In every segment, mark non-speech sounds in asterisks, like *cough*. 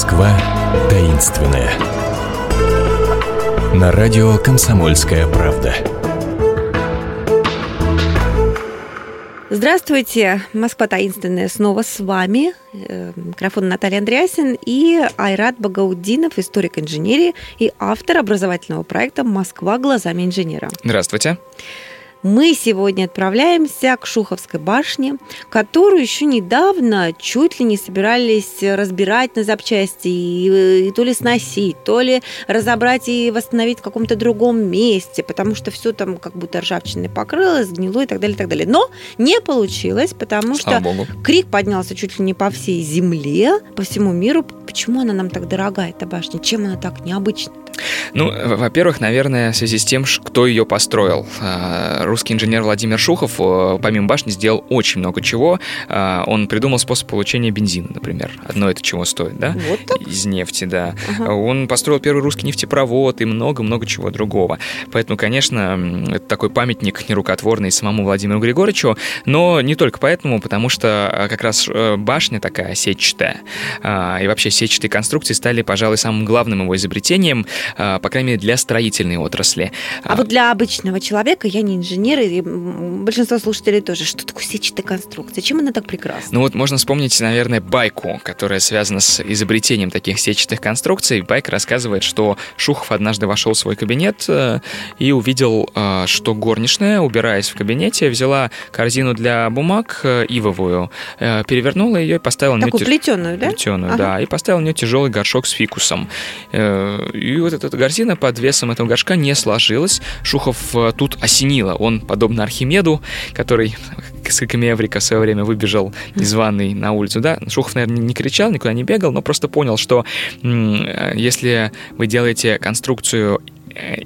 Москва таинственная. На радио «Комсомольская правда». Здравствуйте, Москва таинственная снова с вами. Э, микрофон Наталья Андреасин и Айрат Багаудинов, историк инженерии и автор образовательного проекта «Москва глазами инженера». Здравствуйте мы сегодня отправляемся к Шуховской башне, которую еще недавно чуть ли не собирались разбирать на запчасти и, и то ли сносить, то ли разобрать и восстановить в каком-то другом месте, потому что все там как будто ржавчиной покрылось, гнило и так далее, и так далее. Но не получилось, потому Слава что Богу. крик поднялся чуть ли не по всей земле, по всему миру. Почему она нам так дорогая, эта башня? Чем она так необычна? Ну, во-первых, наверное, в связи с тем, кто ее построил. Русский инженер Владимир Шухов, помимо башни, сделал очень много чего. А, он придумал способ получения бензина, например. Одно это чего стоит, да? Вот так? Из нефти, да. Ага. Он построил первый русский нефтепровод и много-много чего другого. Поэтому, конечно, это такой памятник нерукотворный самому Владимиру Григорьевичу, но не только поэтому, потому что а, как раз э, башня такая сетчатая, и вообще сетчатые конструкции стали, пожалуй, самым главным его изобретением. По крайней мере, для строительной отрасли. А вот для обычного человека, я не инженер, и большинство слушателей тоже, что такое сетчатая конструкция? Чем она так прекрасна? Ну вот можно вспомнить, наверное, байку, которая связана с изобретением таких сетчатых конструкций. Байка рассказывает, что Шухов однажды вошел в свой кабинет э, и увидел, э, что горничная, убираясь в кабинете, взяла корзину для бумаг э, ивовую, перевернула ее и поставила на нее... Такую плетеную, да? Плетеную, ага. да, и поставила на нее тяжелый горшок с фикусом. И вот эта корзина под весом этого горшка не сложилась. Шухов тут осенило. Он, подобно Архимеду, который с Эврика в свое время выбежал из ванной на улицу, да, Шухов, наверное, не кричал, никуда не бегал, но просто понял, что э, если вы делаете конструкцию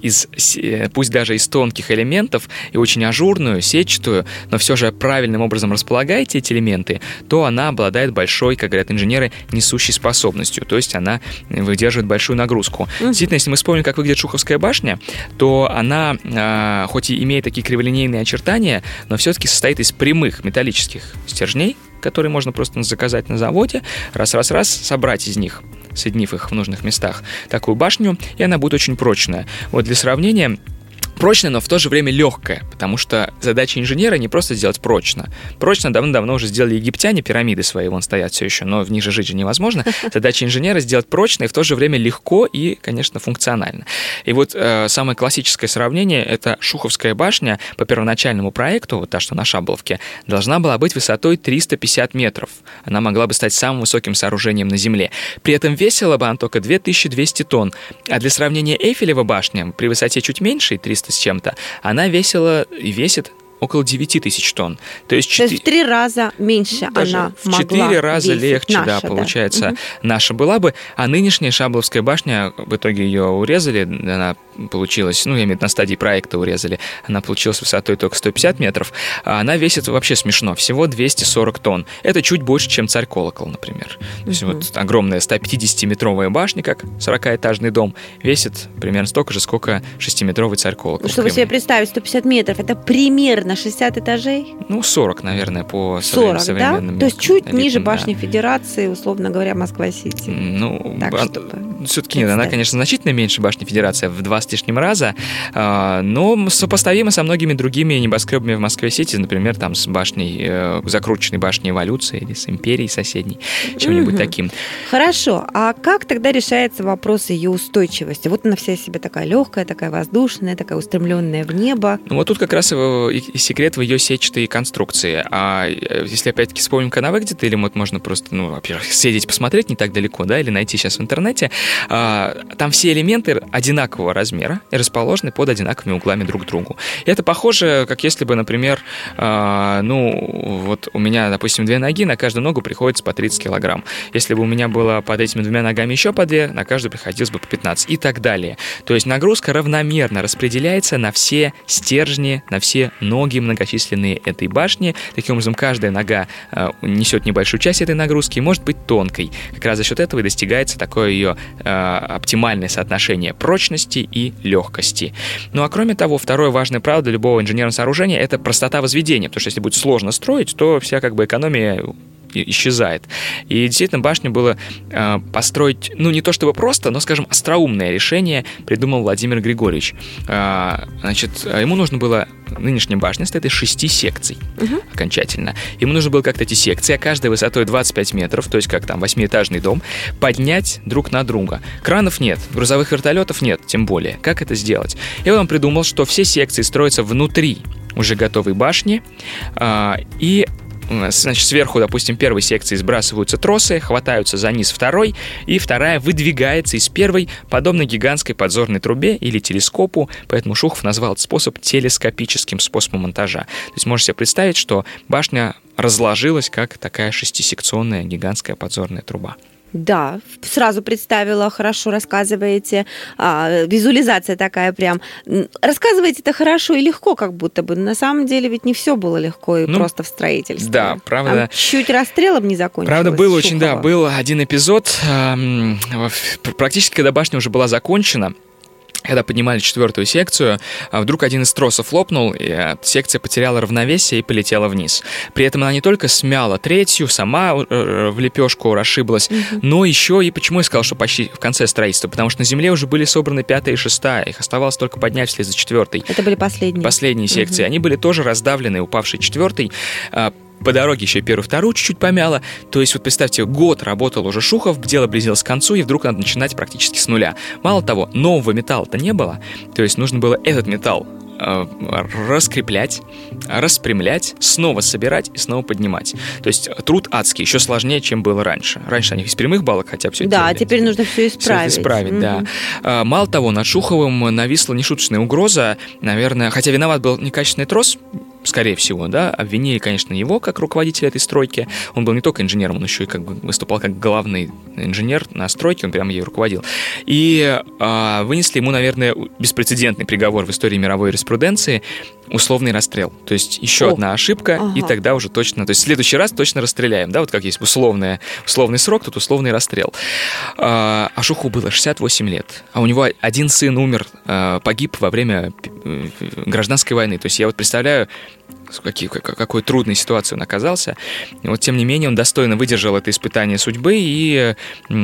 из, э, пусть даже из тонких элементов и очень ажурную, сетчатую, но все же правильным образом располагаете эти элементы, то она обладает большой, как говорят инженеры, несущей способностью, то есть она выдерживает большую нагрузку. Mm-hmm. Действительно, если мы вспомним, как выглядит Шуховская башня, то она, э, хоть и имеет такие криволинейные очертания, но все-таки состоит из прямых металлических стержней, которые можно просто заказать на заводе, раз-раз-раз собрать из них соединив их в нужных местах, такую башню, и она будет очень прочная. Вот для сравнения, прочная, но в то же время легкая, потому что задача инженера не просто сделать прочно. Прочно давно-давно уже сделали египтяне, пирамиды свои вон стоят все еще, но в них же жить же невозможно. *laughs* Задача инженера сделать прочно и в то же время легко и, конечно, функционально. И вот э, самое классическое сравнение — это Шуховская башня по первоначальному проекту, вот та, что на Шабловке, должна была быть высотой 350 метров. Она могла бы стать самым высоким сооружением на Земле. При этом весила бы она только 2200 тонн. А для сравнения Эйфелева башня при высоте чуть меньше, 300 300 с чем-то, она весила и весит около 9 тысяч тонн. То есть, 4... То есть в три раза меньше Даже она в четыре раза легче, наша, да, получается, да. наша была бы. А нынешняя Шабловская башня, в итоге ее урезали, она получилась, ну, я имею в виду, на стадии проекта урезали, она получилась высотой только 150 метров, а она весит вообще смешно, всего 240 тонн. Это чуть больше, чем царь-колокол, например. То есть вот огромная 150-метровая башня, как 40-этажный дом, весит примерно столько же, сколько 6-метровый царь-колокол. Чтобы себе представить, 150 метров, это примерно 60 этажей? Ну, 40, наверное, по 40, современным да? То есть чуть элитам, ниже да. башни Федерации, условно говоря, Москва-Сити. Ну, так, а, чтобы все-таки нет, она, конечно, значительно меньше башни Федерации, в два с лишним раза, а, но сопоставима со многими другими небоскребами в Москве-Сити, например, там с башней, э, закрученной башней эволюции или с империей соседней, чем-нибудь таким. Хорошо, а как тогда решается вопрос ее устойчивости? Вот она вся себе такая легкая, такая воздушная, такая устремленная в небо. Ну вот тут как раз и и секрет в ее сетчатой конструкции. А э, если опять-таки вспомним, как она выглядит, или вот можно просто, ну, во-первых, съездить посмотреть не так далеко, да, или найти сейчас в интернете, там все элементы одинакового размера и расположены под одинаковыми углами друг к другу. И это похоже, как если бы, например, а, ну, вот у меня, допустим, две ноги, на каждую ногу приходится по 30 килограмм. Если бы у меня было под этими двумя ногами еще по две, на каждую приходилось бы по 15 и так далее. То есть нагрузка равномерно распределяется на все стержни, на все ноги многочисленные этой башни. Таким образом, каждая нога э, несет небольшую часть этой нагрузки и может быть тонкой. Как раз за счет этого и достигается такое ее оптимальное соотношение прочности и легкости. Ну а кроме того, второе важное правило для любого инженерного сооружения – это простота возведения, потому что если будет сложно строить, то вся как бы экономия исчезает. И действительно башню было э, построить, ну не то чтобы просто, но, скажем, остроумное решение придумал Владимир Григорьевич. Э, значит, ему нужно было нынешняя башня состоит из шести секций угу. окончательно. Ему нужно было как-то эти секции, а каждая высотой 25 метров, то есть как там восьмиэтажный дом, поднять друг на друга. Кранов нет, грузовых вертолетов нет, тем более. Как это сделать? И он придумал, что все секции строятся внутри уже готовой башни, а, и значит, сверху, допустим, первой секции сбрасываются тросы, хватаются за низ второй, и вторая выдвигается из первой, подобно гигантской подзорной трубе или телескопу, поэтому Шухов назвал этот способ телескопическим способом монтажа. То есть можете себе представить, что башня разложилась как такая шестисекционная гигантская подзорная труба. Да, сразу представила, хорошо рассказываете. А, визуализация такая прям. Рассказываете это хорошо и легко, как будто бы. На самом деле ведь не все было легко и ну, просто в строительстве. Да, правда. Там чуть расстрелом не закончилось. Правда, был очень, да, был один эпизод, практически когда башня уже была закончена, когда поднимали четвертую секцию, а вдруг один из тросов лопнул, и э, секция потеряла равновесие и полетела вниз. При этом она не только смяла третью, сама э, в лепешку расшиблась, но еще и почему я сказал, что почти в конце строительства, потому что на земле уже были собраны пятая и шестая, их оставалось только поднять вслед за четвертой. Это были последние. Последние секции. Они были тоже раздавлены, упавшей четвертой а, по дороге еще первую, вторую чуть-чуть помяло. То есть, вот представьте, год работал уже Шухов, дело близилось к концу, и вдруг надо начинать практически с нуля. Мало того, нового металла-то не было, то есть нужно было этот металл э, раскреплять, распрямлять, снова собирать и снова поднимать. То есть труд адский, еще сложнее, чем было раньше. Раньше они из прямых балок хотя бы все Да, делали. теперь нужно все исправить. Все исправить, угу. да. А, мало того, над Шуховым нависла нешуточная угроза, наверное, хотя виноват был некачественный трос, скорее всего, да, обвинили, конечно, его как руководителя этой стройки. Он был не только инженером, он еще и как бы выступал как главный инженер на стройке, он прямо ей руководил. И э, вынесли ему, наверное, беспрецедентный приговор в истории мировой юриспруденции условный расстрел. То есть еще О. одна ошибка, ага. и тогда уже точно, то есть в следующий раз точно расстреляем, да, вот как есть условная, условный срок, тут условный расстрел. А, а Шуху было 68 лет, а у него один сын умер, а, погиб во время э, гражданской войны. То есть я вот представляю, какие, какой трудной ситуации он оказался. Вот, тем не менее, он достойно выдержал это испытание судьбы, и э,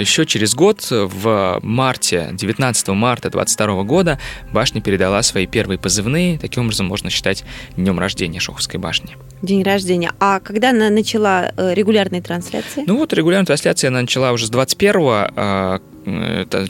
еще через год, в марте, 19 марта 22 года, башня передала свои первые позывные. Таким образом, можно считать днем рождения Шоховской башни. День рождения. А когда она начала э, регулярные трансляции? Ну вот регулярная трансляция она начала уже с 21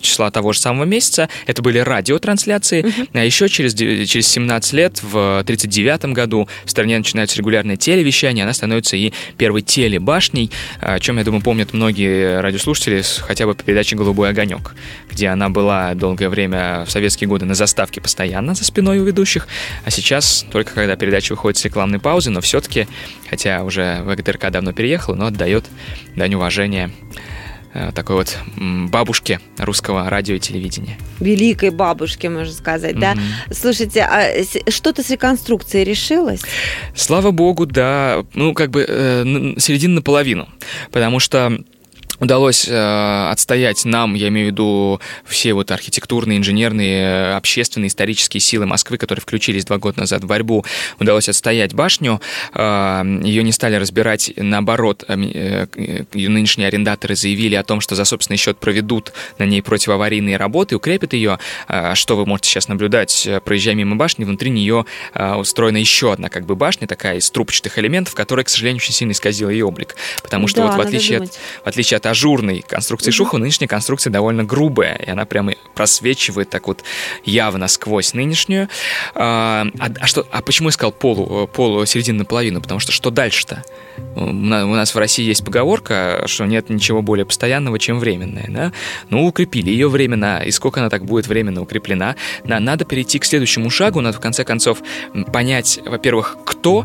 числа того же самого месяца. Это были радиотрансляции. Uh-huh. А еще через, через 17 лет, в 1939 году, в стране начинается регулярное телевещание, она становится и первой телебашней, о чем, я думаю, помнят многие радиослушатели хотя бы по передаче «Голубой огонек», где она была долгое время в советские годы на заставке постоянно за спиной у ведущих, а сейчас только когда передача выходит с рекламной паузы, но все-таки, хотя уже в ГТРК давно переехала, но отдает дань уважения такой вот бабушке русского радио и телевидения. Великой бабушке, можно сказать, mm-hmm. да? Слушайте, а что-то с реконструкцией решилось? Слава богу, да. Ну, как бы э, середина наполовину. Потому что удалось э, отстоять нам, я имею в виду все вот архитектурные, инженерные, общественные, исторические силы Москвы, которые включились два года назад в борьбу, удалось отстоять башню. Э, ее не стали разбирать, наоборот, э, э, нынешние арендаторы заявили о том, что за собственный счет проведут на ней противоаварийные работы, укрепят ее. Э, что вы можете сейчас наблюдать, проезжая мимо башни, внутри нее э, устроена еще одна как бы башня, такая из трубчатых элементов, которая, к сожалению, очень сильно исказила ее облик. Потому что да, вот в отличие, от, в отличие от ажурной конструкции mm-hmm. Шухова, нынешняя конструкция довольно грубая, и она прямо просвечивает так вот явно сквозь нынешнюю. А, а, а, что, а почему я сказал полу, полу середину наполовину? Потому что что дальше-то? У нас в России есть поговорка, что нет ничего более постоянного, чем временное. Да? Ну, укрепили ее временно, и сколько она так будет временно укреплена. Надо перейти к следующему шагу, надо в конце концов понять, во-первых, кто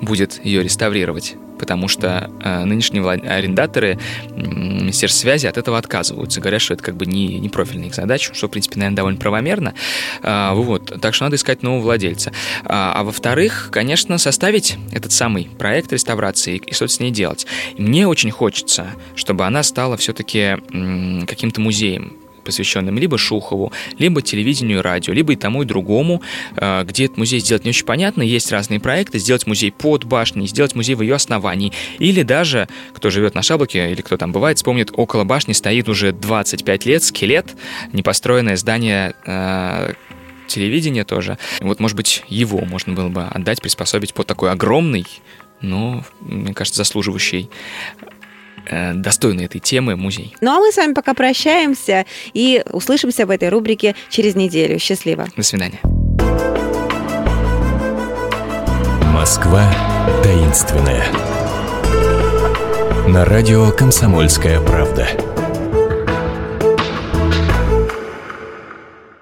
будет ее реставрировать потому что э, нынешние влад... арендаторы Министерства связи от этого отказываются. Говорят, что это как бы не, не профильная их задача, что, в принципе, наверное, довольно правомерно. Э, вот. Так что надо искать нового владельца. А, а во-вторых, конечно, составить этот самый проект реставрации и, и что-то с ней делать. Мне очень хочется, чтобы она стала все-таки м- каким-то музеем посвященным либо Шухову, либо телевидению и радио, либо и тому, и другому, э, где этот музей сделать не очень понятно. Есть разные проекты. Сделать музей под башней, сделать музей в ее основании. Или даже, кто живет на Шаблоке или кто там бывает, вспомнит, около башни стоит уже 25 лет скелет, непостроенное здание э, телевидения тоже. Вот, может быть, его можно было бы отдать, приспособить под такой огромный, но, мне кажется, заслуживающий достойный этой темы музей. Ну а мы с вами пока прощаемся и услышимся в этой рубрике через неделю. Счастливо. До свидания. Москва таинственная. На радио «Комсомольская правда».